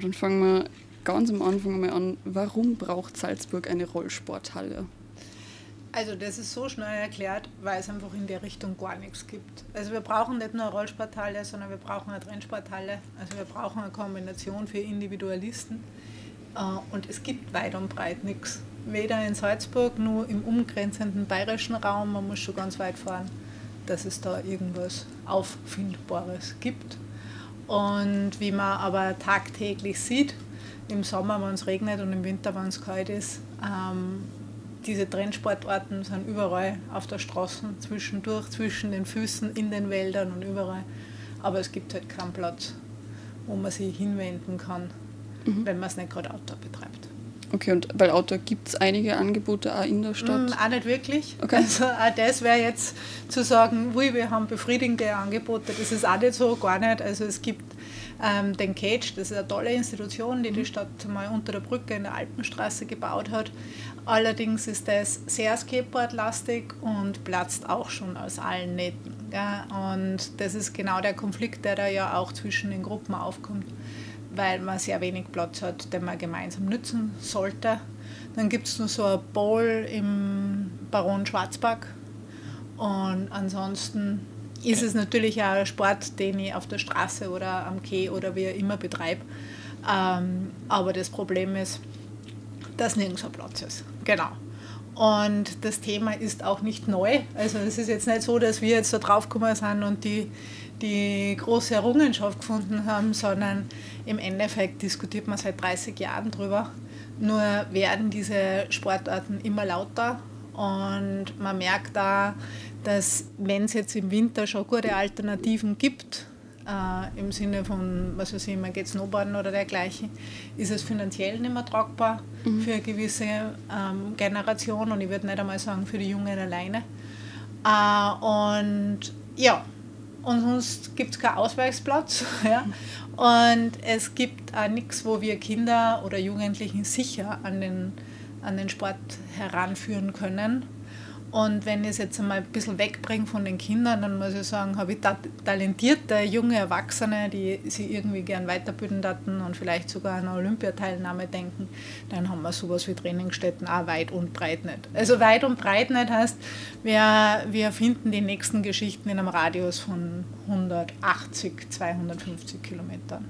Dann fangen wir ganz am Anfang mal an. Warum braucht Salzburg eine Rollsporthalle? Also das ist so schnell erklärt, weil es einfach in der Richtung gar nichts gibt. Also wir brauchen nicht nur eine Rollsporthalle, sondern wir brauchen eine Trennsporthalle. Also wir brauchen eine Kombination für Individualisten. Äh, und es gibt weit und breit nichts. Weder in Salzburg, nur im umgrenzenden bayerischen Raum, man muss schon ganz weit fahren, dass es da irgendwas Auffindbares gibt. Und wie man aber tagtäglich sieht, im Sommer, wenn es regnet und im Winter, wenn es kalt ist, ähm, diese Trendsportarten sind überall auf der Straße, zwischendurch, zwischen den Füßen, in den Wäldern und überall. Aber es gibt halt keinen Platz, wo man sich hinwenden kann, mhm. wenn man es nicht gerade Outdoor betreibt. Okay, und bei Outdoor gibt es einige Angebote auch in der Stadt? Mm, auch nicht wirklich. Okay. Also auch das wäre jetzt zu sagen, ui, wir haben befriedigende Angebote, das ist auch nicht so, gar nicht. Also es gibt ähm, den Cage, das ist eine tolle Institution, die die mhm. Stadt mal unter der Brücke in der Alpenstraße gebaut hat. Allerdings ist das sehr skateboardlastig und platzt auch schon aus allen Nähten. Ja? Und das ist genau der Konflikt, der da ja auch zwischen den Gruppen aufkommt weil man sehr wenig Platz hat, den man gemeinsam nützen sollte. Dann gibt es noch so ein Bowl im Baron Schwarzbach. Und ansonsten ist es natürlich auch ein Sport, den ich auf der Straße oder am Quai oder wie immer betreibe. Ähm, aber das Problem ist, dass nirgends ein Platz ist. Genau. Und das Thema ist auch nicht neu. Also es ist jetzt nicht so, dass wir jetzt da drauf gekommen sind und die die große Errungenschaft gefunden haben, sondern im Endeffekt diskutiert man seit 30 Jahren drüber. Nur werden diese Sportarten immer lauter und man merkt da, dass wenn es jetzt im Winter schon gute Alternativen gibt, äh, im Sinne von, was weiß ich, man geht Snowboarden oder dergleichen, ist es finanziell nicht mehr tragbar mhm. für eine gewisse ähm, Generation und ich würde nicht einmal sagen für die Jungen alleine. Äh, und ja, und sonst gibt es keinen Ausweichsplatz. Ja? Und es gibt auch nichts, wo wir Kinder oder Jugendlichen sicher an den, an den Sport heranführen können. Und wenn ich es jetzt einmal ein bisschen wegbringe von den Kindern, dann muss ich sagen, habe ich talentierte junge Erwachsene, die sich irgendwie gern weiterbilden hatten und vielleicht sogar an eine Olympiateilnahme denken, dann haben wir sowas wie Trainingsstätten auch weit und breit nicht. Also weit und breit nicht heißt, wir, wir finden die nächsten Geschichten in einem Radius von 180, 250 Kilometern.